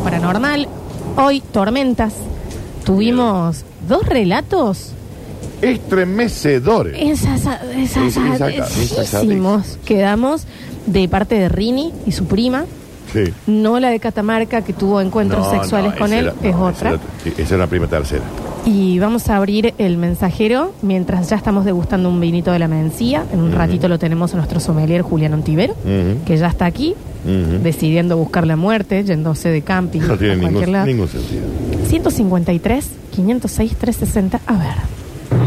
paranormal. Hoy, tormentas. Tuvimos dos relatos Estremecedores. Insaca- esas- quedamos de parte de Rini y su prima, Sí. no la de Catamarca que tuvo encuentros No, sexuales no, con él, era- es no, otra. Esa era, sí, esa era la prima tercera. Y vamos a abrir el mensajero mientras ya estamos degustando un vinito de la mencía. En un ratito lo tenemos a nuestro sommelier Julián Ontivero, que ya está aquí, Ujú. decidiendo buscar la muerte, yéndose de camping No tiene a cualquier ningún, lado. ningún sentido. 153, 506, 360. A ver.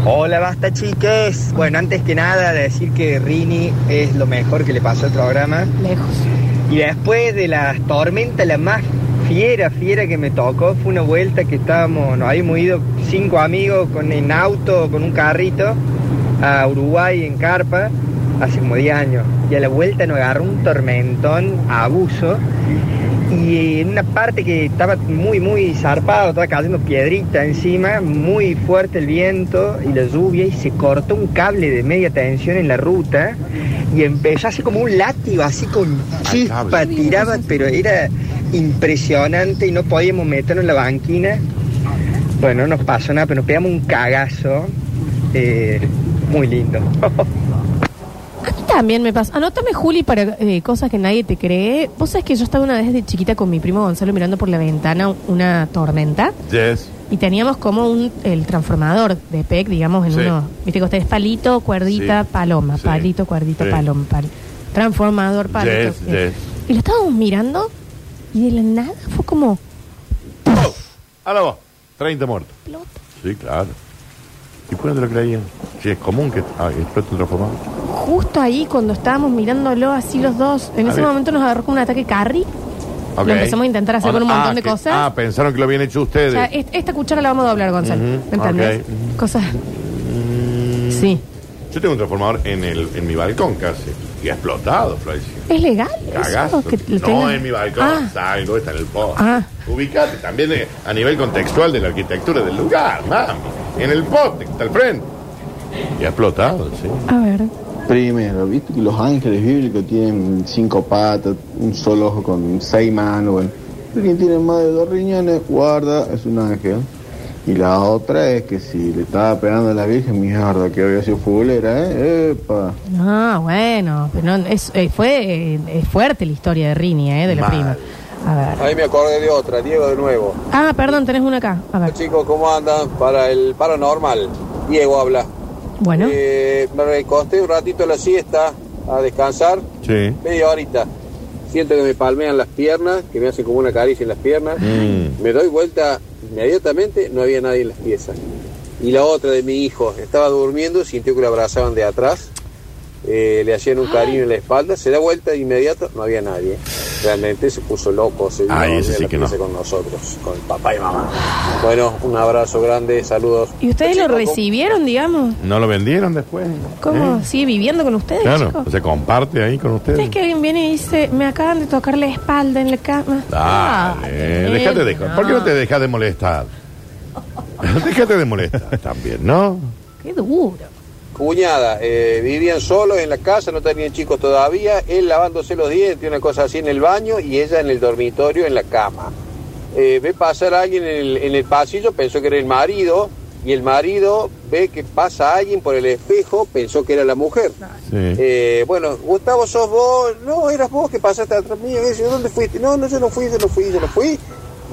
Hola, basta chiques. Bueno, antes que nada decir que Rini es lo mejor que le pasó al programa. Lejos. Y después de las tormentas, la más fiera, fiera que me tocó fue una vuelta que estábamos, nos habíamos ido cinco amigos con en auto, con un carrito, a Uruguay en Carpa, hace como 10 años. Y a la vuelta nos agarró un tormentón a abuso. Y en una parte que estaba muy, muy zarpado, estaba cayendo piedrita encima, muy fuerte el viento y la lluvia, y se cortó un cable de media tensión en la ruta, y empezó así como un látigo, así con chispa, cable. tiraba, pero era impresionante y no podíamos meternos en la banquina. Bueno, no nos pasó nada, pero nos pegamos un cagazo eh, muy lindo. A mí también me pasa. Anótame, Juli, para eh, cosas que nadie te cree. Vos sabés que yo estaba una vez de chiquita con mi primo Gonzalo mirando por la ventana una tormenta Yes. y teníamos como un el transformador de PEC, digamos, en Sí. uno. Viste que ustedes palito, cuerdita, Sí. paloma, Sí. palito, cuerdita, Sí. paloma, pal- transformador, palito. Yes, eh. yes. Y lo estábamos mirando y de la nada fue como A la voz. 30 muertos. explota. Sí, claro. ¿Y por qué no te lo creían? Sí, es común que ah, explote un transformador. Justo ahí cuando estábamos mirándolo así los dos, en A ese ver. momento nos agarró como un ataque carry. Ok. Lo empezamos a intentar hacer Ah, con un montón de que- cosas. Ah, pensaron que lo habían hecho O ustedes. sea, est- esta cuchara la vamos a doblar, Gonzalo. Ujú, ¿Me entendés? ok. Ujú. Cosas. Mm, Sí. Yo tengo un transformador en, el, en mi balcón casi. Y ha explotado, Florencia. ¿Es legal? Cagazo. Eso? Que lo no tengan- en mi balcón, Ah, salgo, está en el poste. Ah. Ubicate también eh, a nivel contextual de la arquitectura del lugar, mami. En el poste, que está al frente. Y ha explotado, sí. a ver. Primero, viste que los ángeles bíblicos tienen cinco patas, un solo ojo con seis manos. Bueno, quien tiene más de dos riñones, guarda, es un ángel. Y la otra es que si le estaba pegando a la Virgen, mierda, que había sido fulera, ¿eh? Epa. Ah, bueno. Pero no, es, eh, fue eh, es fuerte la historia de Rini, ¿eh? De la Mal. prima. A ver. Ahí me acordé de otra, Diego de nuevo. Ah, perdón, tenés una acá. A ver. Chicos, ¿cómo andan? Para el paranormal, Diego habla. Bueno. Eh, me recosté un ratito a la siesta a descansar, Sí. media horita. Siento que me palmean las piernas, que me hacen como una caricia en las piernas. Mm. Me doy vuelta inmediatamente, no había nadie en las piezas. Y la otra de mi hijo, estaba durmiendo, sintió que lo abrazaban de atrás, eh, le hacían un cariño en la espalda, se da vuelta de inmediato, no había nadie. Realmente se puso loco, se vino Ay, ese sí la que no. con nosotros, con papá y mamá. Bueno, un abrazo grande, saludos. ¿Y ustedes lo recibieron, digamos? ¿No lo vendieron después? ¿Cómo? ¿Eh? ¿Sigue viviendo con ustedes, Claro, chicos? se comparte ahí con ustedes. ¿Sabes que alguien viene y dice, me acaban de tocar la espalda en la cama? Dale, déjate de ¿Por qué no te dejas de molestar? déjate de molestar también, ¿no? Qué duro. Cuñada, eh, vivían solos en la casa, no tenían chicos todavía, él lavándose los dientes, una cosa así en el baño y ella en el dormitorio en la cama. Eh, ve pasar a alguien en el, en el pasillo, pensó que era el marido, y el marido ve que pasa alguien por el espejo, pensó que era la mujer. Sí. Eh, bueno, Gustavo, sos vos, no, eras vos que pasaste atrás mío, dice, ¿dónde fuiste? No, no, yo no fui, yo no fui, yo no fui.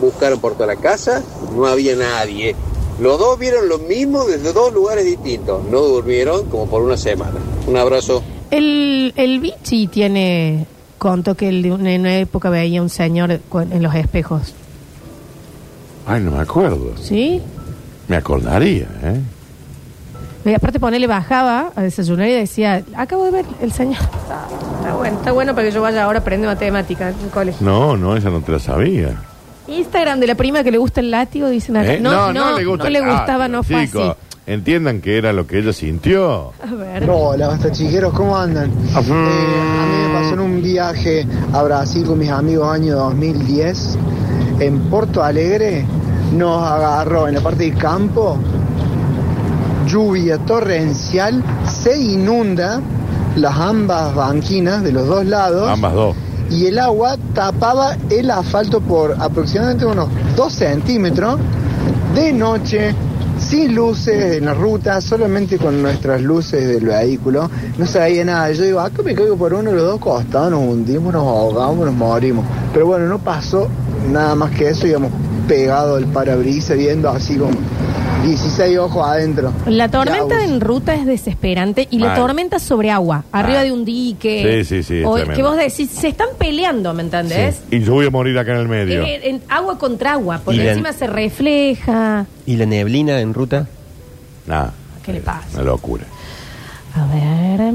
Buscaron por toda la casa, no había nadie. Los dos vieron lo mismo desde dos lugares distintos. No durmieron como por una semana. Un abrazo. El, el Vichy tiene, contó que él en una época veía un señor en los espejos. Ay, no me acuerdo. ¿Sí? Me acordaría, ¿eh? Y aparte ponele bajaba a desayunar y decía, acabo de ver el señor. Está, está bueno, está bueno para que yo vaya ahora a aprender matemática en el colegio. No, no, esa no te la sabía. Instagram de la prima que le gusta el látigo, dicen acá. ¿Eh? No, no, le gusta. no le gustaba, no fue chicos, así. Entiendan que era lo que ella sintió. A ver. Hola, basta chiqueros, ¿cómo andan? Eh, a mí me pasó en un viaje a Brasil con mis amigos año 2010. En Porto Alegre nos agarró en la parte del campo lluvia torrencial, se inunda las ambas banquinas de los dos lados Ambas dos. Y el agua tapaba el asfalto por aproximadamente unos 2 centímetros de noche, sin luces en la ruta, solamente con nuestras luces del vehículo. No se veía nada. Yo digo, acá me caigo por uno de los dos costados, nos hundimos, nos ahogamos, nos morimos. Pero bueno, no pasó nada más que eso, íbamos pegado el parabrisas viendo así como 16 ojos adentro. La tormenta en ruta es desesperante y la Mal. tormenta sobre agua, arriba Mal. de un dique. Sí, sí, sí, es O tremendo. que vos decís, se están peleando, ¿me entendés? Y yo voy a morir acá en el medio. Eh, en agua contra agua, porque Y la- encima se refleja. ¿Y la neblina en ruta? Nada. ¿Qué le pasa? Una locura. A ver.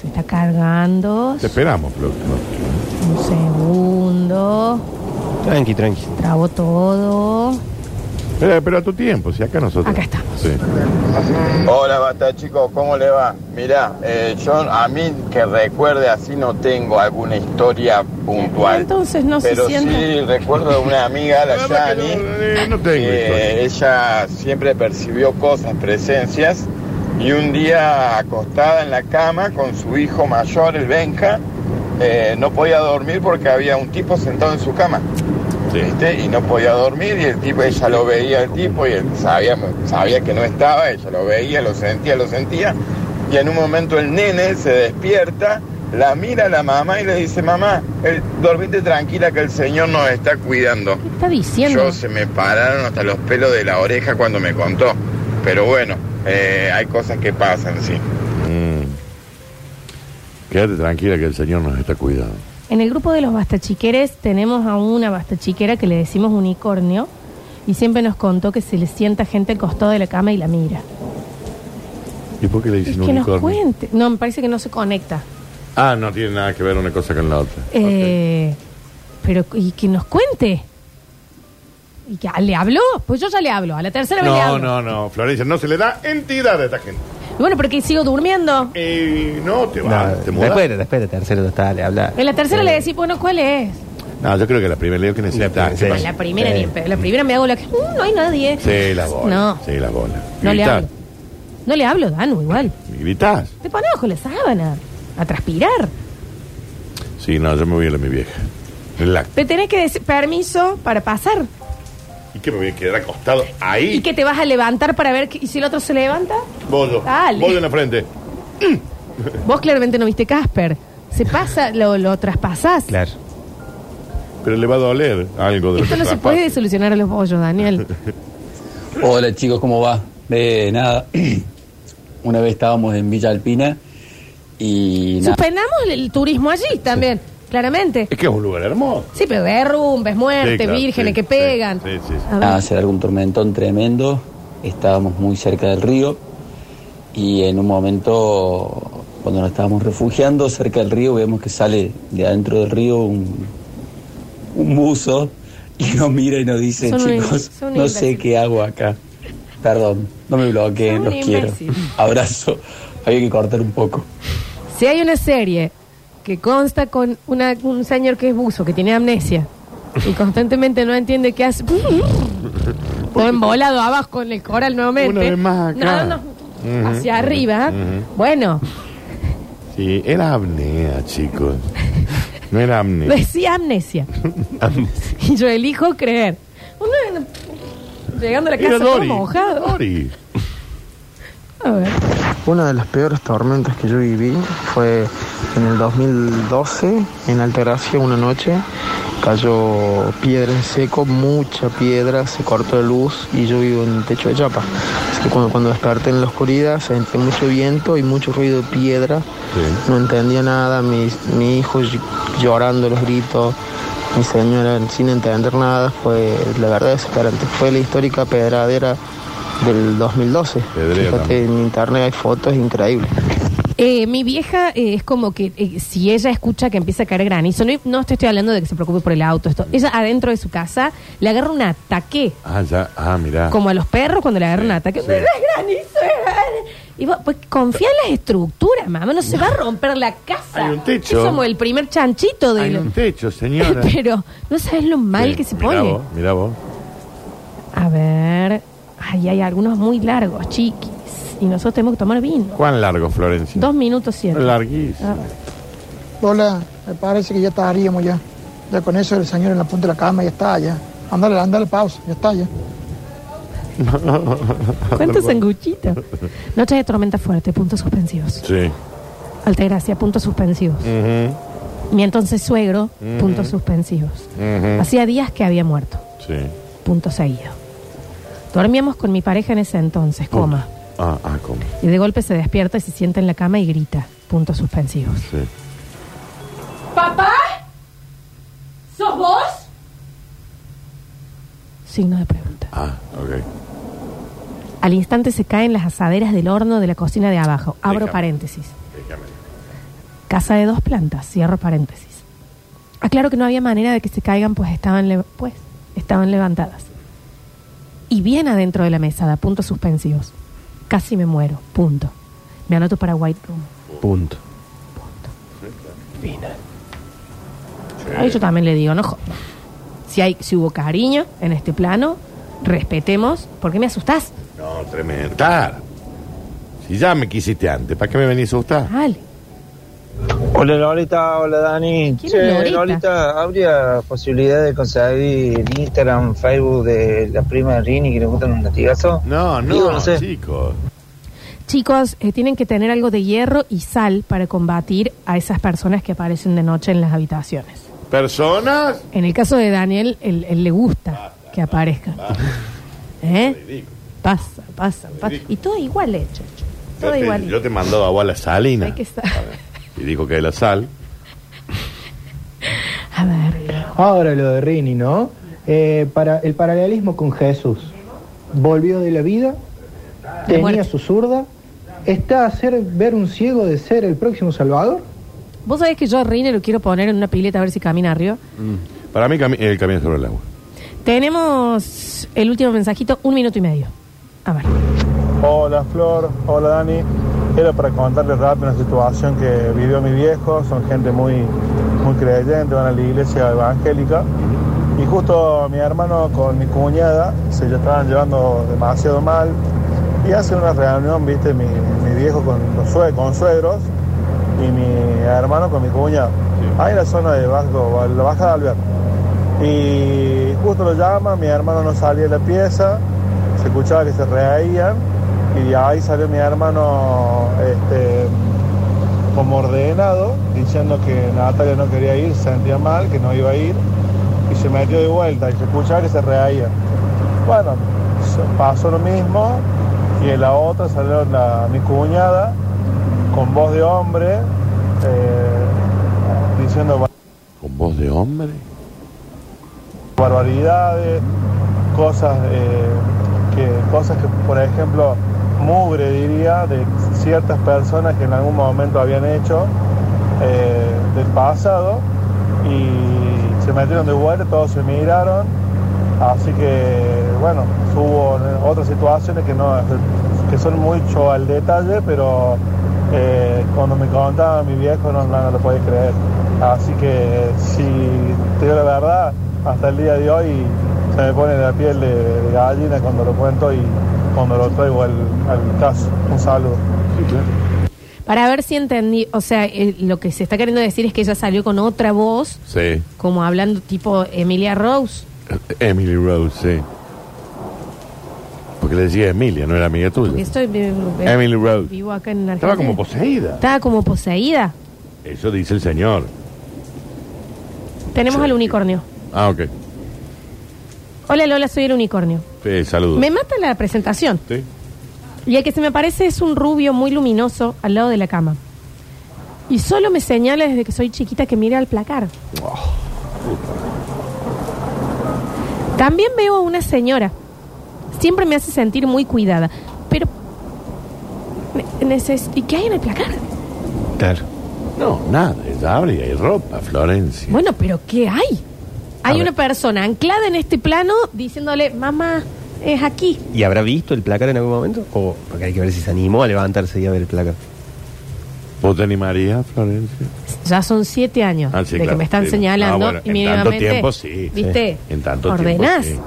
Se está cargando. Te esperamos, Flor. Un segundo. Tranqui, tranqui. Trabo todo. Pero, pero a tu tiempo, si acá nosotros. Acá estamos. Sí. Hola, basta chicos, ¿cómo le va? Mirá, eh, yo a mí que recuerde así no tengo alguna historia puntual. Entonces no se pero sienta. sí recuerdo de una amiga, la Yani, no, eh, no tengo ella siempre percibió cosas, presencias, y un día acostada en la cama con su hijo mayor, el Benja, eh, no podía dormir porque había un tipo sentado en su cama. Sí. ¿viste? Y no podía dormir y el tipo, ella lo veía el tipo y él sabía, sabía que no estaba, ella lo veía, lo sentía, lo sentía. Y en un momento el nene se despierta, la mira a la mamá y le dice, mamá, el, dormite tranquila que el Señor nos está cuidando. ¿Qué está diciendo? Yo se me pararon hasta los pelos de la oreja cuando me contó. Pero bueno, eh, hay cosas que pasan, sí. Mm. Quédate tranquila que el Señor nos está cuidando. En el grupo de los bastachiqueres tenemos a una bastachiquera que le decimos unicornio y siempre nos contó que se le sienta gente al costado de la cama y la mira. ¿Y por qué le Es dicen que nos unicornio? cuente. No, me parece que no se conecta. Ah, no tiene nada que ver una cosa con la otra. Eh, Pero, y que nos cuente. ¿Y que le habló? Pues yo ya le hablo. A la tercera vez le No, hablo. no, no, Florencia, no se le da entidad a esta gente. Y bueno, porque sigo durmiendo. Eh, no, te No, va, te mudas. después, después de tercero está, le habla. En la tercera Eh, le decís, bueno, ¿cuál es? No, yo creo que la primera leo que necesita. La-. La primera ni en pedo. La primera me hago la que. "Mm, no hay nadie. Sí, la bola. No. Sí, la bola. No le Gritás. hablo. No le hablo, Danu, igual. ¿Gritás? Te pones bajo la sábana. A transpirar. Sí, no, yo me voy a ir a mi vieja. Relax. Te tenés que decir permiso para pasar. ¿Y qué me voy a quedar acostado ahí? ¿Y que te vas a levantar para ver que- y si el otro se levanta? Bollo. Dale. Bollo en la frente. Vos claramente no viste Casper. Se pasa, lo, lo traspasás. Claro. Pero le va a doler algo de lo Esto que no se traspasa. puede solucionar a los bollos, Daniel. Hola chicos, ¿cómo va? De nada, una vez estábamos en Villa Alpina y nada, Suspendamos el, el turismo allí también, claramente. Es que es un lugar hermoso. Sí, pero derrumbes, muertes, Sí, claro, vírgenes sí, que sí, pegan. sí, sí, sí. A ver. nada, se largó un tormentón tremendo, estábamos muy cerca del río y en un momento, cuando nos estábamos refugiando cerca del río, vemos que sale de adentro del río un, un buzo y nos mira y nos dice, Son un- chicos, son un no imbécil. sé qué hago acá. Perdón, no me bloqueen, Son los quiero. imbécil. Abrazo. Había que cortar un poco. Si hay una serie que consta con una- un señor que es buzo, que tiene amnesia y constantemente no entiende qué hace, todo embolado abajo en el coral nuevamente. Una vez más acá. No, no, Ujú. hacia arriba. Ujú. Bueno, Sí, era apnea, chicos. No era apnea. decía amnesia. y yo elijo creer. Uno, llegando a la Era casa todo Dori. mojado. Dori. A ver. Una de las peores tormentas que yo viví fue en el 2012, en Altagracia, una noche. Cayó piedra en seco, mucha piedra, se cortó la luz y yo vivo en el techo de chapa. Así que cuando, cuando desperté en la oscuridad sentí mucho viento y mucho ruido de piedra. Sí. No entendía nada, mi, mi hijo ll- llorando los gritos, mi señora sin entender nada. Fue la verdad desesperante. Fue la histórica pedradera del 2012. Pedrera. Fíjate, en internet hay fotos increíbles. Eh, mi vieja eh, es como que eh, si ella escucha que empieza a caer granizo, no, no te estoy hablando de que se preocupe por el auto, esto. Ella adentro de su casa le agarra un ataque, Ah, ya. Ah, mirá. como a los perros cuando le agarran un ataque. sí. "Pero es granizo, es granizo". Y vos, pues confía en las estructuras, mamá, no se va a romper la casa. Hay un techo. Es como el primer chanchito de Hay un techo, señora. Pero no sabes lo mal Sí, que se mirá pone. Vos, mirá vos. A ver, ay, hay algunos muy largos, chiquis. Y nosotros tenemos que tomar vino. ¿Cuán largo, Florencia? Dos minutos siete. Larguísimo. A ver. Lola, me parece que ya estaríamos ya. Ya con eso el señor en la punta de la cama ya está, ya. Ándale, ándale, pausa, ya está, ya. ¿Cuántos sanguchitos? Noche de tormenta fuerte, puntos suspensivos. Sí. Altagracia, puntos suspensivos. Mi entonces suegro, puntos suspensivos. Hacía días que había muerto, Sí. punto seguido. Dormíamos con mi pareja en ese entonces, coma. Ah, ah, ¿cómo? Y de golpe se despierta y se sienta en la cama y grita, puntos suspensivos. Sí. ¿Papá? ¿Sos vos? Signo de pregunta. Ah, ok. Al instante se caen las asaderas del horno de la cocina de abajo. Abro Déjame. paréntesis. Déjame. Casa de dos plantas, cierro paréntesis. Aclaro que no había manera de que se caigan, pues estaban, le- pues, estaban levantadas. Y bien adentro de la mesada, puntos suspensivos. Casi me muero, punto. Me anoto para White Room. Punto. Ahí yo también le digo, no jodas. Si, hay, si hubo cariño en este plano, respetemos. ¿Por qué me asustás? No, tremendo. Claro. Si ya me quisiste antes, ¿para qué me venís a asustar? Dale. Hola Lolita, hola Dani. ¿Quién es Che, Lolita? Lolita, ¿habría posibilidad de conseguir el Instagram, Facebook de la prima de Rini que le gustan un latigazo? No, no, Digo, no sé. chicos. Chicos, eh, tienen que tener algo de hierro y sal para combatir a esas personas que aparecen de noche en las habitaciones. ¿Personas? En el caso de Daniel, él, él le gusta que aparezcan. ¿Eh? Ridículo. Pasa, pasa, pasa. Y todo igual hecho. Todo Yo te, igual. yo te mando agua a la salina. Hay que estar- Y dijo que la sal. A ver. Ahora lo de Rini, ¿no? Eh, para el paralelismo con Jesús. Volvió de la vida, De tenía muerte. su zurda, está a hacer ver un ciego de ser el próximo Salvador. Vos sabés que yo a Rine lo quiero poner en una pileta a ver si camina arriba. Para mí cami- el camino sobre el agua. Tenemos el último mensajito, un minuto y medio. A ver. Hola Flor, hola Dani. Era para contarles rápido una situación que vivió mi viejo. Son gente muy, muy creyente, van a la iglesia evangélica. Y justo mi hermano con mi cuñada se ya estaban llevando demasiado mal. Y hace una reunión, viste, mi, mi viejo con los sue- con suegros y mi hermano con mi cuñada. Ahí en la zona de Vasco, la baja de Alvear. Y justo lo llama, mi hermano no salía de la pieza, se escuchaba que se reían y de ahí salió mi hermano este, como ordenado, diciendo que Natalia no quería ir, se sentía mal, que no iba a ir, y se metió de vuelta y se escuchaba que se reían. Bueno, pasó lo mismo y en la otra salió la- mi cuñada con voz de hombre eh, diciendo ¿Con voz de hombre? barbaridades, cosas, eh, que, cosas que, por ejemplo, mugre diría, de ciertas personas que en algún momento habían hecho eh, del pasado y se metieron de vuelta, todos se miraron, así que, bueno, hubo otras situaciones que, no, que son mucho al detalle, pero eh, cuando me contaba mi viejo no, lo podía creer. Así que si te digo la verdad, hasta el día de hoy se me pone la piel de gallina cuando lo cuento y cuando lo traigo al, al caso. Un saludo. Para ver si entendí, o sea, eh, lo que se está queriendo decir es que ella salió con otra voz, Sí. como hablando tipo Emilia Rose. Emily Rose, sí. Porque le decía Emilia, no era amiga tuya. Porque estoy, eh, eh, Emily Rose. Vivo acá en Estaba como poseída. Estaba como poseída. Eso dice el señor. Tenemos al unicornio. Ah, ok. Hola Lola, soy el unicornio. Sí, saludos. Me mata la presentación. Sí. Y el que se me parece es un rubio muy luminoso al lado de la cama. Y solo me señala desde que soy chiquita que mire al placar. También veo a una señora. Siempre me hace sentir muy cuidada. Pero... ¿Y qué hay en el placar? Claro. No, nada. Ella abre y hay ropa, Florencia. Bueno, pero ¿qué hay? Hay ver. una persona anclada en este plano diciéndole, mamá, es aquí. ¿Y habrá visto el placar en algún momento? O porque hay que ver si se animó a levantarse y a ver el placar. ¿Vos te animarías, Florencia? Ya son siete años Ah, sí, de claro, que me están sí. señalando Ah, bueno, y en tanto tiempo, sí. ¿Viste? En tanto Ordenás. tiempo,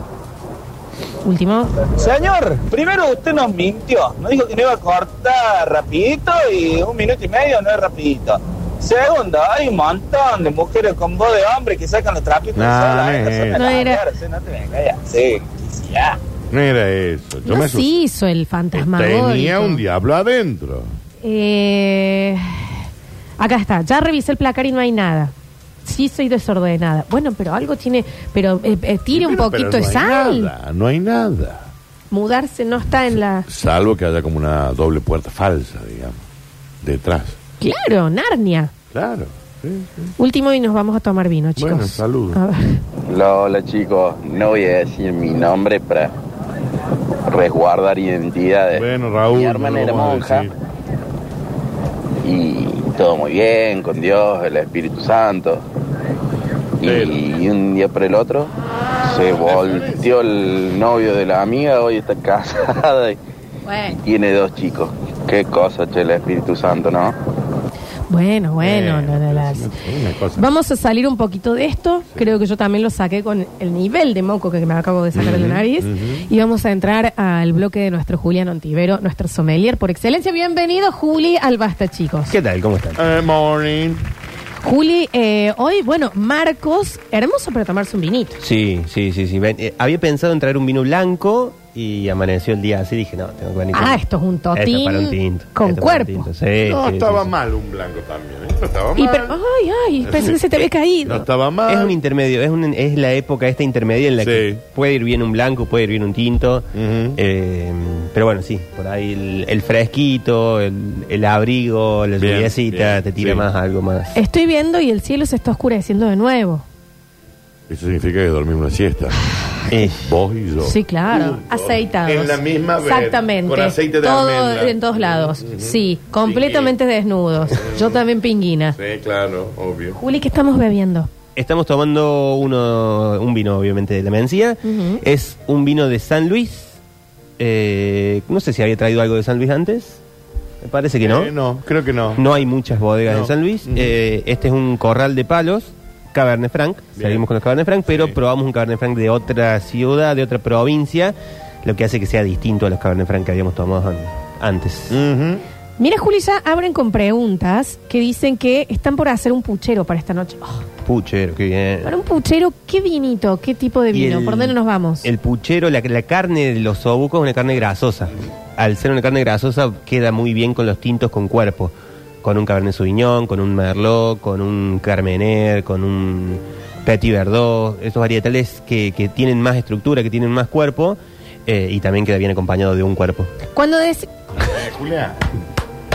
Último. Señor, primero usted nos mintió. Nos dijo que no iba a cortar rapidito y un minuto y medio no es rapidito. Segundo, hay un montón de mujeres con voz de hombre que sacan los trapitos No, no No era- maneras, No te vengas ya. Sí, ya. No era eso. Yo me se hizo el fantasmagórico. Tenía un diablo adentro. Eh, acá está, ya revisé el placar y no hay nada. Sí soy desordenada. Bueno, pero algo tiene... Pero eh, eh, tire un Pero- poquito pero de no hay sal. Nada, no hay nada. Mudarse no está en la... Salvo que haya como una doble puerta falsa, digamos. Detrás. Claro, Narnia. Claro. sí, sí. Último y nos vamos a tomar vino, chicos. Bueno, saludos. A ver. Hola, hola chicos, no voy a decir mi nombre para resguardar identidades. Bueno, Raúl, Mi no hermana lo era vamos a monja decir. y todo muy bien, con Dios, el Espíritu Santo. Y, un día por el otro se volteó el novio de la amiga, hoy está casada y Bueno, tiene dos chicos. Qué cosa, che, el Espíritu Santo, ¿no? Bueno, bueno. no, no, Una cosa. Vamos a salir un poquito de esto. Creo que yo también lo saqué con el nivel de moco que me acabo de sacar de la nariz. Y vamos a entrar al bloque de nuestro Julián Ontivero, nuestro sommelier por excelencia. Bienvenido, Juli, al Basta, chicos. ¿Qué tal? ¿Cómo están? Eh, morning. Juli, eh, hoy, bueno, Marcos, hermoso para tomarse un vinito. Sí, sí, sí, sí. Ven, eh, había pensado en traer un vino blanco y amaneció el día así. Dije, no, tengo que venir con- Ah, esto es un Esto es totín para un tinto. con Esto es para un cuerpo. tinto, Sí, No sí, estaba sí, sí. mal un blanco también. ¿eh? No estaba Y mal. pero- ay, ay, pensé que se te había No caído. estaba mal. Es un intermedio, es, un- es la época esta intermedia en la que puede ir bien un blanco, puede ir bien un tinto. eh, pero bueno, sí, por ahí el, el fresquito, el, el abrigo, la Bien, lluviacita, bien, te tira sí. más algo más. Estoy viendo y el cielo se está oscureciendo de nuevo. Eso significa que dormimos una siesta. Eh, Vos y yo. Sí, claro. Aceitados. En la misma vez, Exactamente. con aceite de Todo almendra. en todos lados. Sí, completamente desnudos. Yo también pinguina. Sí, claro, obvio. Juli, ¿qué estamos bebiendo? Estamos tomando uno, un vino, obviamente, de la Mencía. Es un vino de San Luis. Eh, no sé si había traído algo de San Luis antes. Me parece que no. Eh, no, creo que no. No hay muchas bodegas No. en San Luis. Eh, este es un corral de palos, Cabernet Franc. Bien. Seguimos con los Cabernet Franc, pero probamos un Cabernet Franc de otra ciudad, de otra provincia, lo que hace que sea distinto a los Cabernet Franc que habíamos tomado an- antes. Mira, Juli, ya abren con preguntas que dicen que están por hacer un puchero para esta noche. Oh, Puchero, qué bien. para un puchero, ¿qué vinito? ¿Qué tipo de vino? el- ¿Por dónde nos vamos? El puchero, la, la carne de los obucos es una carne grasosa. Al ser una carne grasosa queda muy bien con los tintos con cuerpo. Con un Cabernet Sauvignon, con un Merlot, con un Carmener, con un Petit Verdot. Esos varietales que, que tienen más estructura, que tienen más cuerpo. eh, y también queda bien acompañado de un cuerpo. Cuando decís... Eh, Julián.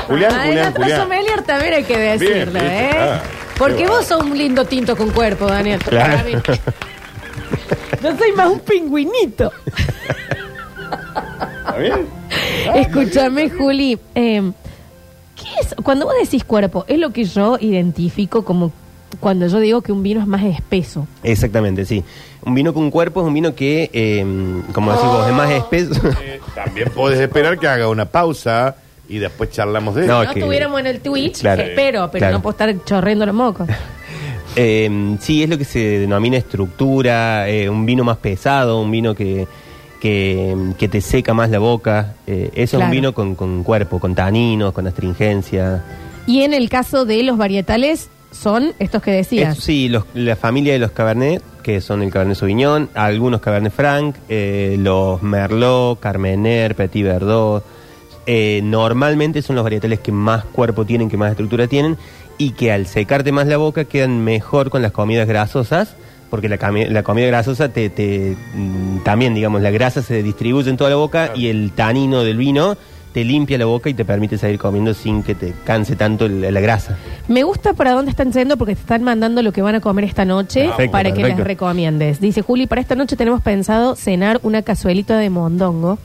Julián, Ah, Julián, Julián. sommelier también hay que decirlo, Bien, ¿eh? ah, Porque vos sos un lindo tinto con cuerpo, Daniel. Claro. Para mí. Yo soy más un pingüinito. ¿Está bien? Escúchame, Juli. eh, ¿Qué es? Cuando vos decís cuerpo, es lo que yo identifico como cuando yo digo que un vino es más espeso. Exactamente, sí. Un vino con cuerpo es un vino que, eh, como decís vos, es más espeso. Eh, También puedes esperar que haga una pausa y después charlamos de No, eso. No que- estuviéramos en el Twitch, Claro. espero, pero Claro. no puedo estar chorreando los mocos. Eh, sí, es lo que se denomina estructura, eh, un vino más pesado, un vino que, que, que te seca más la boca. Eh, eso es Claro. un vino con, con cuerpo, con taninos, con astringencia. Y en el caso de los varietales, son estos que decías. Es- sí, los- la familia de los Cabernet, que son el Cabernet Sauvignon, algunos Cabernet Franc, eh, los Merlot, Carmener, Petit Verdot. eh, normalmente son los varietales que más cuerpo tienen, que más estructura tienen, y que al secarte más la boca quedan mejor con las comidas grasosas, porque la, la comida grasosa te, te, mm, también, digamos, la grasa se distribuye en toda la boca y el tanino del vino te limpia la boca y te permite seguir comiendo sin que te canse tanto el- la grasa. Me gusta para dónde están yendo porque te están mandando lo que van a comer esta noche Perfecto, para que les recomiendes. Dice Juli, para esta noche tenemos pensado cenar una cazuelita de mondongo.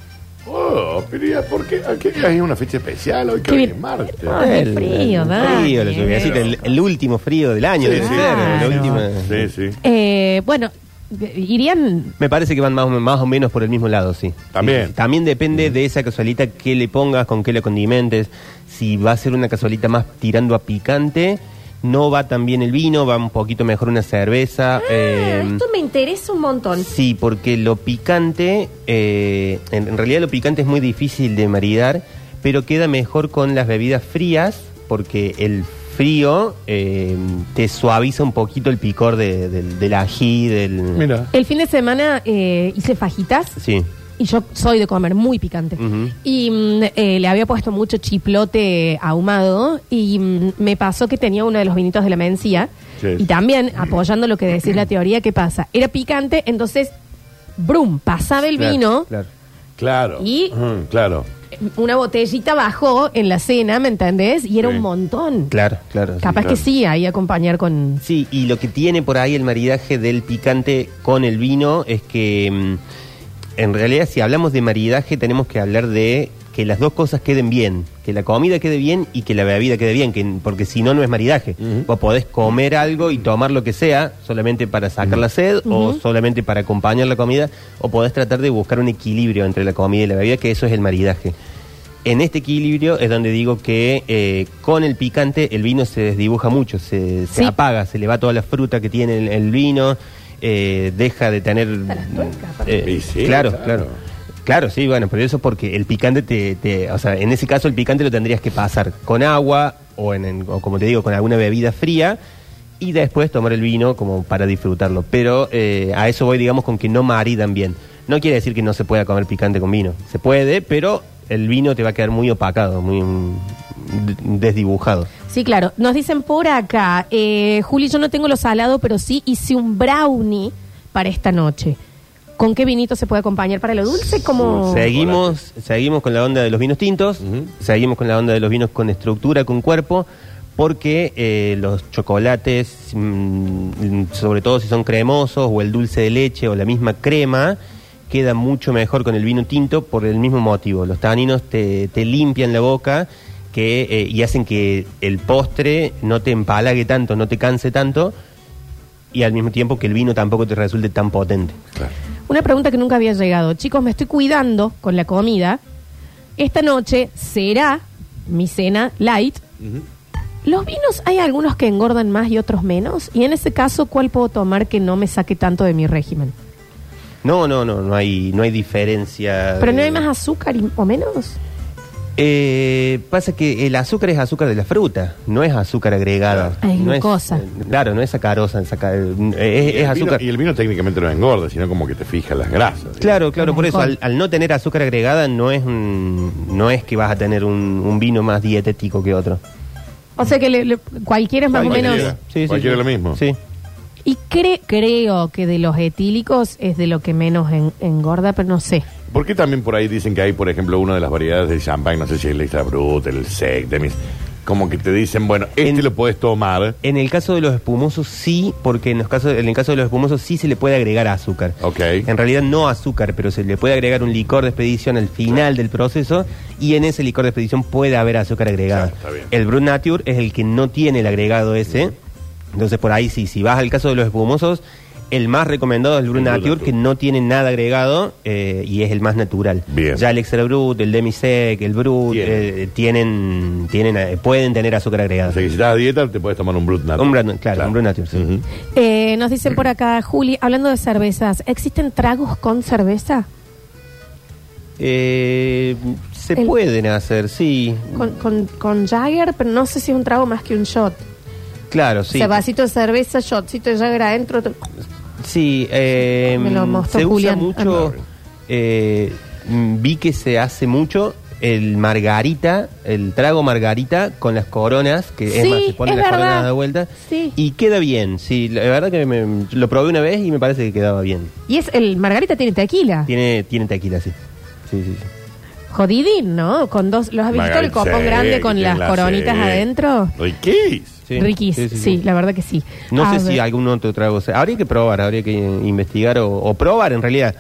Oh, pero ¿y ¿por qué? ¿A qué hay una fecha especial hoy que Qué hoy es martes? Ah, el frío, el Dani. frío, la lluviacita, el, el último frío del año. Sí, debe sí. ser, la Claro. última- Sí, sí. Eh, bueno, irían... Me parece que van más, o- más o menos por el mismo lado, sí. También. Sí, También depende de esa cazuelita que le pongas, con qué le condimentes. Si va a ser una cazuelita más tirando a picante, no va tan bien el vino, va un poquito mejor una cerveza. eh, Ah, esto me interesa un montón. Sí, porque lo picante, eh, en, en realidad lo picante es muy difícil de maridar, pero queda mejor con las bebidas frías, porque el frío eh, te suaviza un poquito el picor de- del, del ají, del... Mira. El fin de semana eh, hice fajitas Sí. Y yo soy de comer muy picante. Ujú. Y mm, eh, le había puesto mucho chiplote ahumado y mm, me pasó que tenía uno de los vinitos de la mencía. Sí. Y también, apoyando lo que decís la teoría, ¿qué pasa? Era picante, entonces, brum, pasaba el Claro, vino, claro. Claro. Y- Ujú, claro. una botellita bajó en la cena, ¿me entendés? Y era Sí. un montón. Claro, claro. sí. Capaz claro. que sí, ahí acompañar con... Sí, y lo que tiene por ahí el maridaje del picante con el vino es que mm, en realidad si hablamos de maridaje tenemos que hablar de que las dos cosas queden bien, que la comida quede bien y que la bebida quede bien, que, porque si no, no es maridaje. Vos podés comer algo y tomar lo que sea solamente para sacar la sed o solamente para acompañar la comida, o podés tratar de buscar un equilibrio entre la comida y la bebida, que eso es el maridaje. En este equilibrio es donde digo que eh, con el picante el vino se desdibuja mucho, se, se Sí. apaga, se le va toda la fruta que tiene el, el vino, eh, deja de tener... eh, Y sí, claro, claro. claro. Claro, sí, bueno, pero eso porque el picante te, te- O sea, en ese caso el picante lo tendrías que pasar con agua o, en, en- o como te digo, con alguna bebida fría y después tomar el vino como para disfrutarlo. Pero eh, a eso voy, digamos, con que no maridan bien. No quiere decir que no se pueda comer picante con vino. Se puede, pero el vino te va a quedar muy opacado, muy mm, desdibujado. Sí, claro. Nos dicen por acá, eh, Juli, yo no tengo lo salado, pero sí hice un brownie para esta noche. ¿Con qué vinito se puede acompañar para lo dulce? Como... Seguimos, seguimos con la onda de los vinos tintos, seguimos con la onda de los vinos con estructura, con cuerpo, porque eh, los chocolates, mm, sobre todo si son cremosos, o el dulce de leche, o la misma crema, queda mucho mejor con el vino tinto por el mismo motivo. Los taninos te, te limpian la boca que, eh, y hacen que el postre no te empalague tanto, no te canse tanto, y al mismo tiempo que el vino tampoco te resulte tan potente. Una pregunta que nunca había llegado. Chicos, me estoy cuidando con la comida. Esta noche será mi cena light. ¿Los vinos hay algunos que engordan más y otros menos? Y en ese caso, ¿cuál puedo tomar que no me saque tanto de mi régimen? No, no, no, no hay, no hay diferencia. ¿Pero no hay más azúcar y- o menos? Eh, pasa que el azúcar es azúcar de la fruta, no es azúcar agregada. Ah, es no glucosa. eh, claro, no es sacarosa, saca- eh, es, vino- azúcar. y el vino técnicamente no engorda, sino como que te fija las grasas. Claro, claro, por eso al, al no tener azúcar agregada no es un- no es que vas a tener un, un vino más dietético que otro. O sea que le- le- cualquiera es más o Cualquiera. menos... Sí, sí, Cualquiera sí. lo mismo. Sí. Y cre- creo que de los etílicos es de lo que menos en- engorda, pero no sé. ¿Por qué también por ahí dicen que hay, por ejemplo, una de las variedades del champán, no sé si es el extra brut, el sec, demis, como que te dicen, bueno, este lo puedes tomar. En el caso de los espumosos sí, porque en, los casos, en el caso de los espumosos sí se le puede agregar azúcar. Ok. En realidad no azúcar, pero se le puede agregar un licor de expedición al final del proceso y en ese licor de expedición puede haber azúcar agregada. Claro, está bien. El Brut Nature es el que no tiene el agregado ese. Entonces por ahí sí, si vas al caso de los espumosos, el más recomendado es el Brut Nature, Nature. que no tiene nada agregado eh, y es el más natural. Bien. Ya el Extra Brut, el Demi Sec, el Brut, Tienen. eh, tienen, tienen, eh, pueden tener azúcar agregado. O sea que si estás a dieta, te puedes tomar un brut natural. Un Brut- claro, un Brut Nature, sí. Eh, nos dicen por acá, Juli, hablando de cervezas, ¿existen tragos con cerveza? Eh, se El- pueden hacer, sí. Con, con, con Jagger, pero no sé si es un trago más que un shot. Claro, sí. O sea, vasito de cerveza, shotcito de Jagger adentro. otro- Sí, eh, Me lo mostró se Julián. usa mucho. eh, mm, vi que se hace mucho el margarita, el trago margarita con las coronas, que es más, se ponen es las verdad. coronas de vuelta. Sí. Y queda bien, sí, la verdad que me- lo probé una vez y me parece que quedaba bien. Y es el Margarita tiene tequila. Tiene, tiene tequila, sí. Sí, sí, sí. Jodidín, ¿no? Con dos, ¿los has visto el copón grande con las la coronitas adentro? Riquís. Sí, Riquís, sí, sí, sí, sí. la verdad que sí. No A sé si algún otro trago. se- Habría que probar, habría que investigar o, o probar en realidad.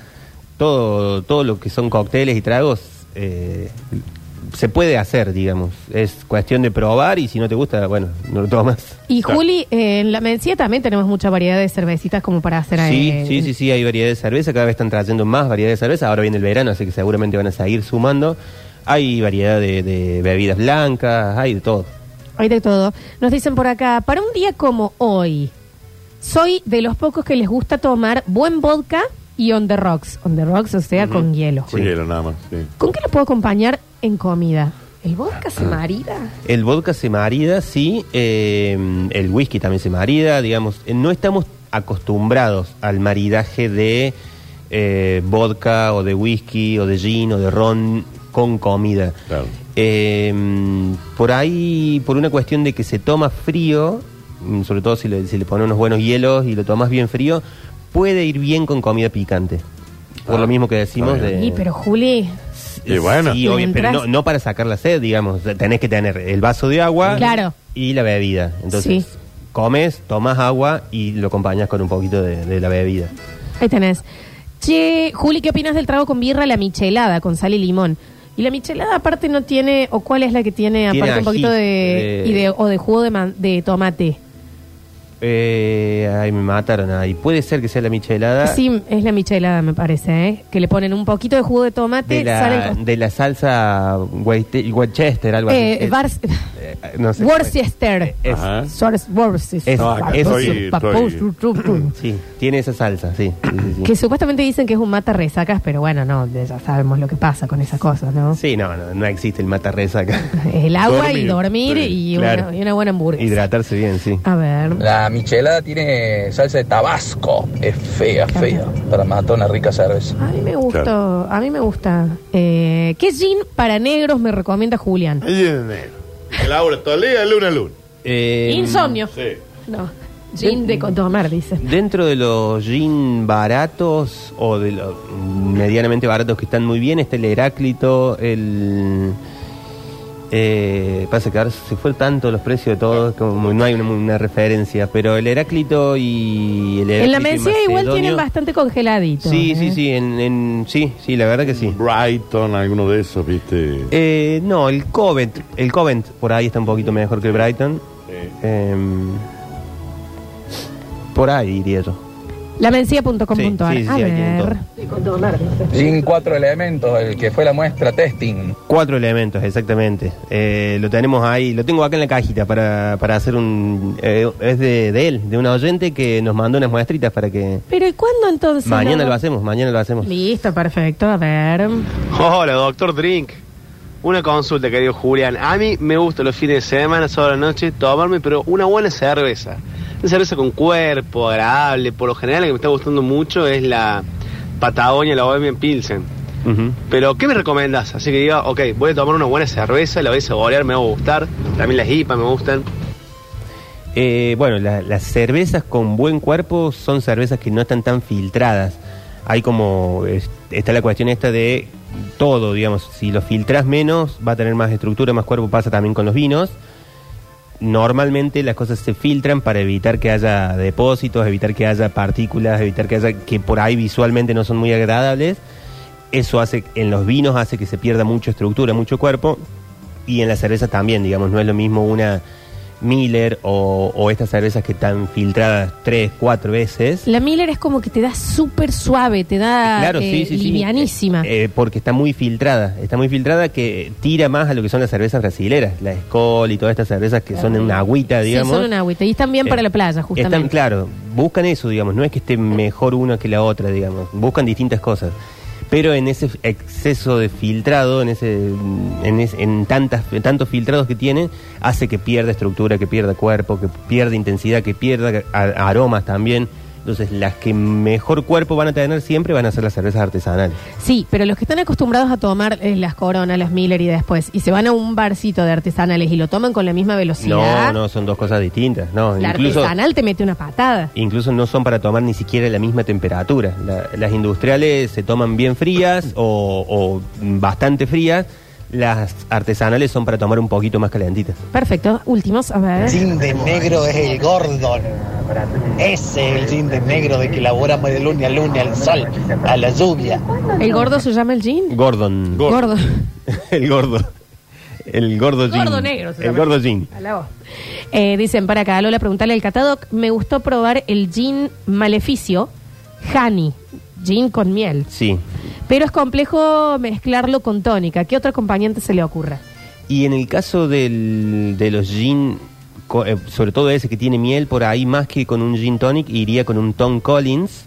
Todo, todo lo que son cócteles y tragos eh, se puede hacer, digamos. Es cuestión de probar y si no te gusta, bueno, no lo tomas. Y Juli, eh, en la Mencía también tenemos mucha variedad de cervecitas como para hacer Sí, eh, sí, sí, sí, hay variedad de cerveza, cada vez están trayendo más variedad de cerveza, ahora viene el verano, así que seguramente van a seguir sumando. Hay variedad de, de bebidas blancas, hay de todo. Hay de todo. Nos dicen por acá, para un día como hoy, soy de los pocos que les gusta tomar buen vodka y on the rocks. On the rocks, o sea, con hielo. Con hielo nada más, sí. ¿Con qué lo puedo acompañar en comida? ¿El vodka se marida? El vodka se marida, sí. eh, el whisky también se marida. Digamos, eh, no estamos acostumbrados al maridaje de eh, vodka o de whisky o de gin o de ron con comida. Eh, por ahí, por una cuestión de que se toma frío, mm, sobre todo si le, si le pones unos buenos hielos y lo tomas bien frío, puede ir bien con comida picante. Por lo mismo que decimos de... Sí, pero Juli. Sí, bueno. Sí, obvio, pero no, no para sacar la sed, digamos. Tenés que tener el vaso de agua Claro. y la bebida. Entonces, Sí. comes, tomas agua y lo acompañas con un poquito de, de la bebida. Ahí tenés. Che, Juli, ¿qué opinas del trago con birra, la michelada, con sal y limón? Y la michelada aparte no tiene, o cuál es la que tiene Tiene aparte un poquito de, eh. y de o de jugo de, man- de tomate. Eh, ay, me mataron ahí. Puede ser que sea la michelada Sí, es la michelada me parece, ¿eh? Que le ponen un poquito de jugo de tomate, de, la, en de la salsa Winchester, algo Eh, así. Es- Bars- eh, no sé. Worcester. Es- Sors- Worcester. Sí, tiene esa salsa, sí. sí, sí, sí. Que supuestamente dicen que es un mata resacas, pero bueno, no, ya sabemos lo que pasa con esas cosas, ¿no? Sí, no, no, no existe el matarreza acá. El agua y Dormir, dormir sí, y, claro. una, y una buena hamburguesa. Hidratarse bien, sí. A ver. La michelada tiene salsa de tabasco. Es fea, fea. Para matar una rica cerveza. A mí me gustó, a mí me gusta. Eh, ¿Qué gin para negros me recomienda Julián? Laura, Toledo, luna, luna. Eh, Insomnio. Sí. No, gin de tomar, dice. Dentro de los gin baratos o de los medianamente baratos que están muy bien está el Heráclito, el... Eh, pasa que ahora se fue tanto los precios de todos, como no hay una, una referencia, pero el Heráclito y el Heráclito En la y Mencía igual tienen bastante congeladito. Sí, ¿eh? sí, sí, en, en- sí, sí, la verdad que sí. Brighton, alguno de esos, ¿viste? Eh, no, el Covent, el Covent por ahí está un poquito mejor que el Brighton. Em, por ahí diría yo. Lamencia.com.ar. Sí, sí, sí, a ahí tienen ver. Sin cuatro elementos, el que fue la muestra testing. Cuatro elementos, exactamente. Eh, lo tenemos ahí, lo tengo acá en la cajita para, para hacer un... eh, es de, de él, de un oyente que nos mandó unas muestritas para que... Pero ¿y cuándo entonces? Mañana no? lo hacemos, mañana lo hacemos. Listo, perfecto. A ver. Hola, doctor Drink. Una consulta, querido Julián. A mí me gusta los fines de semana, a la noche, tomarme, pero una buena cerveza. Una cerveza con cuerpo, agradable. Por lo general, la que me está gustando mucho es la Patagonia, la Bohemian Pilsen. Pero, ¿qué me recomendás? Así que diga, ok, voy a tomar una buena cerveza, la voy a saborear, me va a gustar. También las IPA me gustan. Eh, bueno, la- las cervezas con buen cuerpo son cervezas que no están tan filtradas. Hay como, es- está la cuestión esta de todo, digamos, si lo filtras menos va a tener más estructura, más cuerpo, pasa también con los vinos. Normalmente las cosas se filtran para evitar que haya depósitos, evitar que haya partículas, evitar que haya que por ahí visualmente no son muy agradables. Eso hace, en los vinos hace que se pierda mucha estructura, mucho cuerpo. Y en la cerveza también, digamos, no es lo mismo una Miller o, o estas cervezas que están filtradas tres, cuatro veces. La Miller es como que te da súper suave, te da Claro, eh, sí, sí, sí. livianísima. Eh, porque está muy filtrada, está muy filtrada que tira más a lo que son las cervezas brasileras, la Skol y todas estas cervezas que son en una agüita, digamos. Sí, son un agüita. Y están bien Eh, para la playa, justamente. Están, claro, buscan eso, digamos, no es que esté mejor una que la otra, digamos, buscan distintas cosas. Pero en ese exceso de filtrado, en ese, en, tantas, tantos filtrados que tiene, hace que pierda estructura, que pierda cuerpo, que pierda intensidad, que pierda aromas también. Entonces, las que mejor cuerpo van a tener siempre van a ser las cervezas artesanales. Sí, pero los que están acostumbrados a tomar eh, las Corona, las Miller y después, y se van a un barcito de artesanales y lo toman con la misma No, velocidad, no, son dos cosas distintas. No, la incluso, artesanal te mete una patada. incluso no son para tomar ni siquiera la misma temperatura. La- las industriales se toman bien frías o, o bastante frías. Las artesanales son para tomar un poquito más calentitas. Perfecto. Últimos, a ver. gin de negro es el Gordon. Ese es el gin de negro de que elaboramos de lunes a lunes al sol, a la lluvia. ¿El gordo se llama el jean? Gordon. Gordo. el gordo. El gordo jean. Gordo negro se El gordo jean. A la voz. Eh, dicen para acá, Lola, preguntarle al Catadoc, me gustó probar el gin maleficio, honey, gin con miel. Sí. Pero es complejo mezclarlo con tónica. ¿Qué otro acompañante se le ocurra? Y en el caso del, de los gin, co- eh, sobre todo ese que tiene miel, por ahí más que con un gin tonic, iría con un Tom Collins,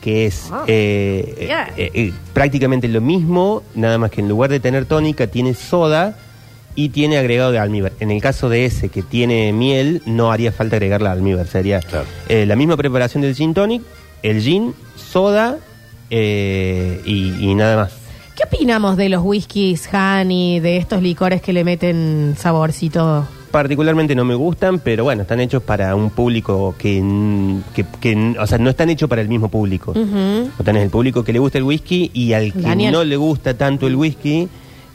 que es Ah. eh, Yeah. eh, eh, prácticamente lo mismo, nada más que en lugar de tener tónica tiene soda y tiene agregado de almíbar. En el caso de ese que tiene miel, no haría falta agregarle almíbar. Sería eh, la misma preparación del gin tonic, el gin, soda eh, y, y nada más. ¿Qué opinamos de los whiskies honey, de estos licores que le meten saborcito? Particularmente no me gustan, pero bueno, están hechos para un público que, n- que, que n- o sea, no están hechos para el mismo público. Ujú. O tenés el público que le gusta el whisky y al que Daniel. no le gusta tanto el whisky,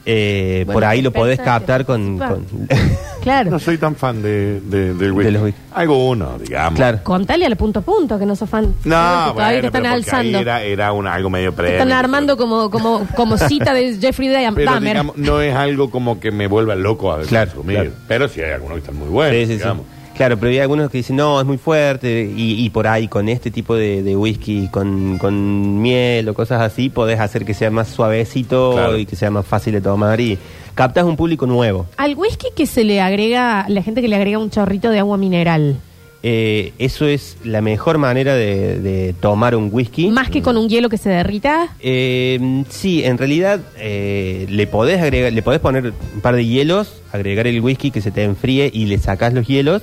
eh, Bueno, por ahí lo podés pensá que captar con, participa. con- Claro. No soy tan fan de, de- del whisky. los whisky. Alguno, digamos. Claro. Contale al punto a punto que no sos fan. No, Que todavía bueno, te están pero porque ahí alzando. era, era un- algo medio Te previo. están armando como, como, como cita de Jeffrey Pero Dahmer. digamos, no es algo como que me vuelva loco a consumir. claro. Pero sí hay algunos que están muy buenos, Sí, sí, sí. digamos. Claro, pero hay algunos que dicen, no, es muy fuerte y, y por ahí con este tipo de, de whisky, con, con miel o cosas así, podés hacer que sea más suavecito Claro. y que sea más fácil de tomar y captas un público nuevo. Al whisky que se le agrega, la gente que le agrega un chorrito de agua mineral, Eh, eso es la mejor manera de, de tomar un whisky. más que con un hielo que se derrita, Eh, sí, en realidad eh, le podés agregar, le podés poner un par de hielos, agregar el whisky que se te enfríe y le sacás los hielos,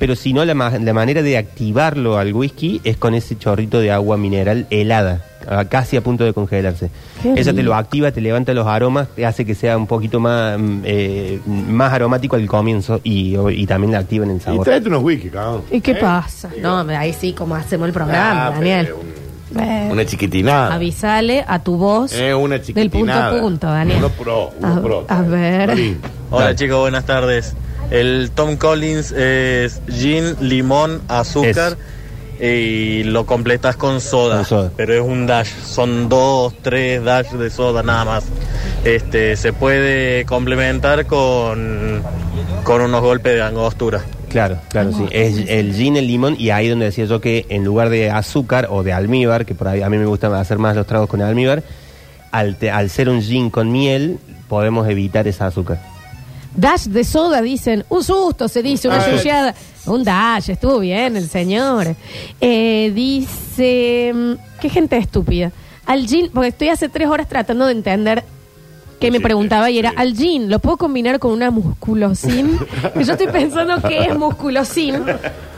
pero si no la, ma- la manera de activarlo al whisky es con ese chorrito de agua mineral helada, casi a punto de congelarse. Qué Esa te lo activa, te levanta los aromas, te hace que sea un poquito más mm, eh, más aromático al comienzo y, y también le activa en el Y sabor. tráete unos whisky, cabrón. ¿y qué ¿Eh? pasa? No, ahí sí, como hacemos el programa, Ah, Daniel. pero Eh, Una chiquitinada. avisale a tu voz Es una del punto a chiquitinada. punto, Daniel. Uno pro, uno A- pro. a ver. Marín. Hola Dale. chicos, buenas tardes. El Tom Collins es gin, limón, azúcar y lo completas con soda, Con soda. pero es un dash, son dos, tres dash de soda nada más. Este se puede complementar con, con unos golpes de angostura. Claro, claro, sí. Es el gin, el limón y ahí donde decía yo que en lugar de azúcar o de almíbar, que por ahí a mí me gusta hacer más los tragos con almíbar, al, te- al ser un gin con miel podemos evitar esa azúcar. Dash de soda, dicen. Un susto, se dice, una Ah, chucheada. Un dash, estuvo bien el señor. Eh, dice. mm, Qué gente estúpida. Al gin, porque estoy hace tres horas tratando de entender qué me Sí, preguntaba y era: sí. al gin, ¿lo puedo combinar con una musculosin? y yo estoy pensando qué es musculosin.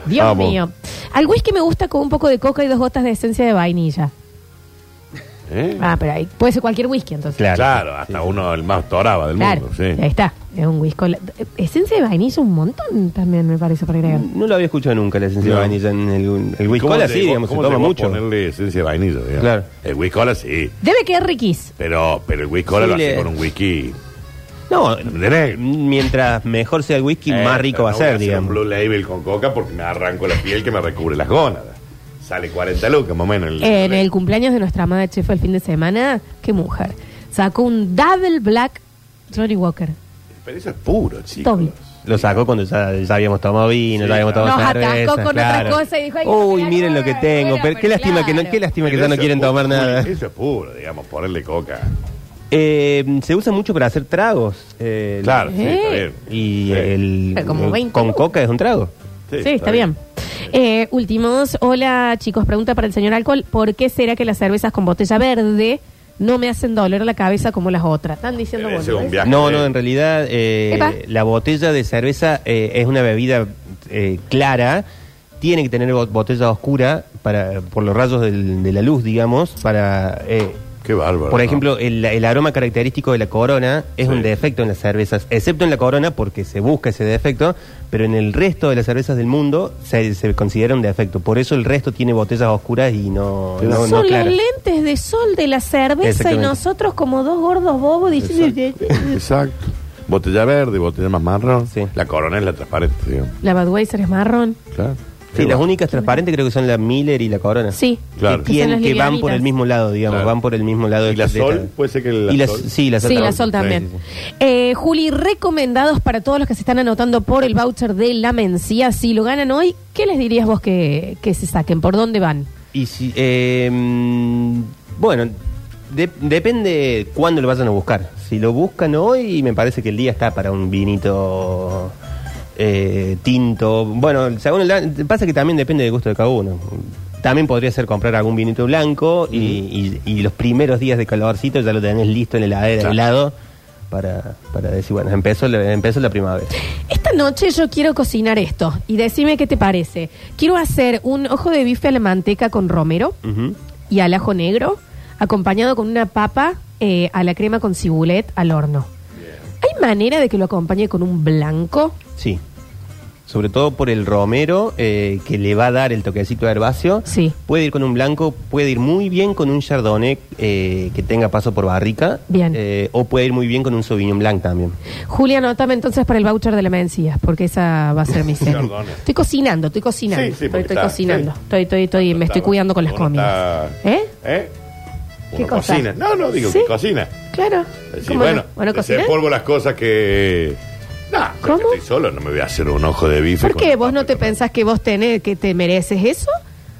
Dios Vamos. mío. Al whisky me gusta con un poco de coca y dos gotas de esencia de vainilla. ¿Eh? Ah, pero ahí puede ser cualquier whisky entonces. Claro, hasta uno el más toraba del Claro, mundo. Sí. ahí está. Es un whisky. La- Esencia de vainilla un montón también me parece para agregar. No lo había escuchado nunca la esencia No. de vainilla en el, el whisky. ¿Cómo Cola sí, digamos, se cómo toma llegó a mucho. ponerle esencia de vainilla, digamos? Claro. El whisky cola sí, Debe quedar riquís. pero, pero el whisky cola Sí, lo hace le- con un whisky No, de negro. mientras mejor sea el whisky, Eh, más rico va a no voy ser, hacer digamos. un blue label con coca porque me arranco la piel que me recubre las gónadas. Sale 40 lucas más o menos. el- En el cumpleaños de nuestra amada chef el fin de semana, qué mujer. Sacó un Double Black Johnny Walker. Pero eso es puro, chicos. Doble. Lo sacó cuando ya, ya habíamos tomado vino, Sí, ya habíamos tomado Nos cerveza. atacó con claro. otra cosa y dijo, "Ay, Uy, miren lo que tengo. pero qué pero lástima que no, qué lástima que ya no quieren puro, tomar nada. Eso es puro, digamos, ponerle coca. Eh, se usa mucho para hacer tragos. eh, Claro, sí, ¿Eh? está bien. Y Sí. el, Pero como el- 20 con coca es un trago. Sí, está bien. Eh, últimos, hola chicos, pregunta para el señor Alcohol, ¿por qué será que las cervezas con botella verde no me hacen doler la cabeza como las otras? Están diciendo Debe vos, ser ¿no un es? viaje. No, no, en realidad eh, Epa. la botella de cerveza eh, es una bebida eh, clara. Tiene que tener bo- botella oscura para por los rayos del- de la luz, digamos, para... eh, Qué bárbaro. Por ¿no? ejemplo, el, el aroma característico de la corona es Sí. un defecto en las cervezas, excepto en la corona porque se busca ese defecto, pero en el resto de las cervezas del mundo se, se considera un defecto. Por eso el resto tiene botellas oscuras y no, no, no Son los claras. lentes de sol de la cerveza y nosotros como dos gordos bobos diciendo... Exacto. Botella verde, botella más marrón. Sí. La corona es la transparente, digamos. La Budweiser es marrón. Claro. Sí, las únicas transparentes creo que son la Miller y la corona. Sí. Claro. Que, tienen- van por el mismo lado, digamos, Claro. van por el mismo lado. ¿Y la de- de Sol? esta- Puede ser que la y la- Sol. Sí, la Sol. Sí, la también. Sol también. Sí, sí. Eh, Juli, recomendados para todos los que se están anotando por el voucher de la Mencía. Si lo ganan hoy, ¿qué les dirías vos que, que se saquen? ¿Por dónde van? Y si, eh, bueno, de- depende cuándo lo vayan a buscar. Si lo buscan hoy, me parece que el día está para un vinito eh, tinto. Bueno, según el, pasa que también depende del gusto de cada uno. También podría ser comprar algún vinito blanco y, y- y los primeros días de calorcito ya lo tenés listo en la heladera Claro. helado para, para decir, bueno, empezó, la- empezó la primavera. Esta noche yo quiero cocinar esto y decime qué te parece. Quiero hacer un ojo de bife a la manteca con romero Ujú. y al ajo negro, acompañado con una papa eh, a la crema con cibulet al horno. ¿Hay manera de que lo acompañe con un blanco? Sí. Sobre todo por el romero, eh, que le va a dar el toquecito herbáceo. Sí. Puede ir con un blanco, puede ir muy bien con un chardonnay eh, que tenga paso por barrica. Bien. Eh, o puede ir muy bien con un sauvignon blanc también. Julia, anótame entonces para el voucher de la mencía, porque esa va a ser mi cena. Chardonnay. Estoy cocinando, estoy cocinando. Sí, sí, estoy, estoy está- cocinando. sí. Estoy, estoy, estoy, me estoy cuidando con las comidas. está- ¿Eh? ¿Eh? ¿Qué cosa? cocina. No, no, digo ¿Sí? que cocina. Claro. Decir, ¿Cómo bueno, no? Bueno, se polvo las cosas que... No, que estoy solo, no me voy a hacer un ojo de bife. ¿Por con- qué vos no te pensás que vos tenés, que te mereces eso?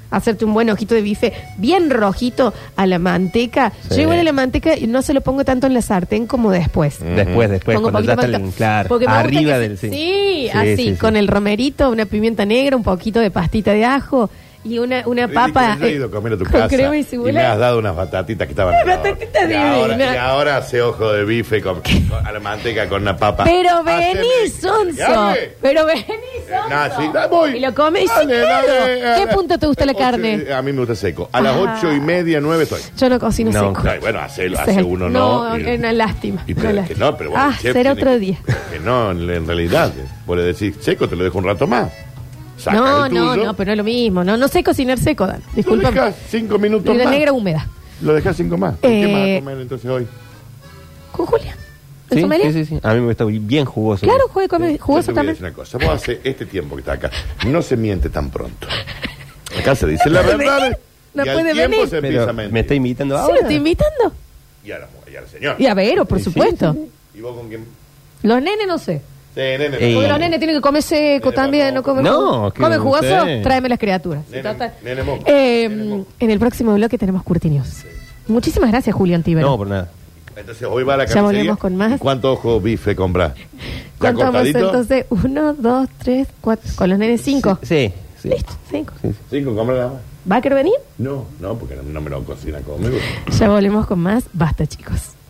Hacerte un buen ojito de bife bien rojito a la manteca. Sí. Yo igual a la manteca y no se lo pongo tanto en la sartén como después. Después, después, Pongo cuando ya poquito está el- claro, porque me gusta arriba que del... se- sí. Sí, Sí, así, sí, sí. con el romerito, una pimienta negra, un poquito de pastita de ajo y una, una Ridículo, papa. yo he eh, ido a comer a tu con casa crema y y me has dado unas batatitas que estaban... Ay, batatitas y ahora, divinas. y ahora hace ojo de bife con, con- a la manteca con una papa. Pero vení, Sonso. Dale. Pero vení, Sonso. Da- voy. Y lo comes y sí, claro. ¿Qué punto te gusta la carne? A mí me gusta seco. A las Ah. ocho y media, nueve estoy. Yo no cocino No, seco. ay, bueno, hace, hace uno no. Y- es una lástima. y una pero, que lástima. no, pero bueno, ah, el chef será tiene otro que- día. Que no, en, en realidad, vos le decís seco, te lo dejo un rato más. Sacas No, el no, tuyo, no, pero no es lo mismo. No, no sé cocinar seco, Dan. Lo Disculpa. dejas cinco minutos Y la más. negra húmeda. Lo dejas cinco más. ¿Qué Eh, más vas a comer entonces hoy? ¿Con Julia? ¿El Sí, sommelier? sí, sí, sí. A mí me gusta bien jugoso. Claro, juegue come Yo jugoso te voy a también. decir una cosa. Vos hace este tiempo que está acá, no se miente tan pronto. Acá se dice la verdad. No y al puede tiempo venir. se empieza a Pero, mentir. ¿Me está imitando Sí, ahora? lo estoy invitando. Y a la, y a la señora. Y a Vero, por supuesto. ¿Y vos con quién? Los nenes no sé. Sí, nene. Eh, Porque los nenes tienen que comer seco también, no comen No, jugo. que ¿Comen no jugoso? sé. Tráeme las criaturas. Nene, Total. nene moco. Eh, en el próximo bloque tenemos Curti News. Muchísimas gracias, Julián Tíbero. No, por nada. Entonces hoy va a la Ya carnicería. volvemos con más. ¿Y ¿Cuánto ojo bife compras? ¿Ya ¿Cuánto vamos cortadito? entonces? Uno, dos, tres, cuatro. Con los nenes cinco. Sí, sí. Listo, cinco. ¿Cinco compras nada más? ¿Va a querer venir? No, no, porque no, no me lo cocina conmigo. Ya volvemos con más. Basta, chicos.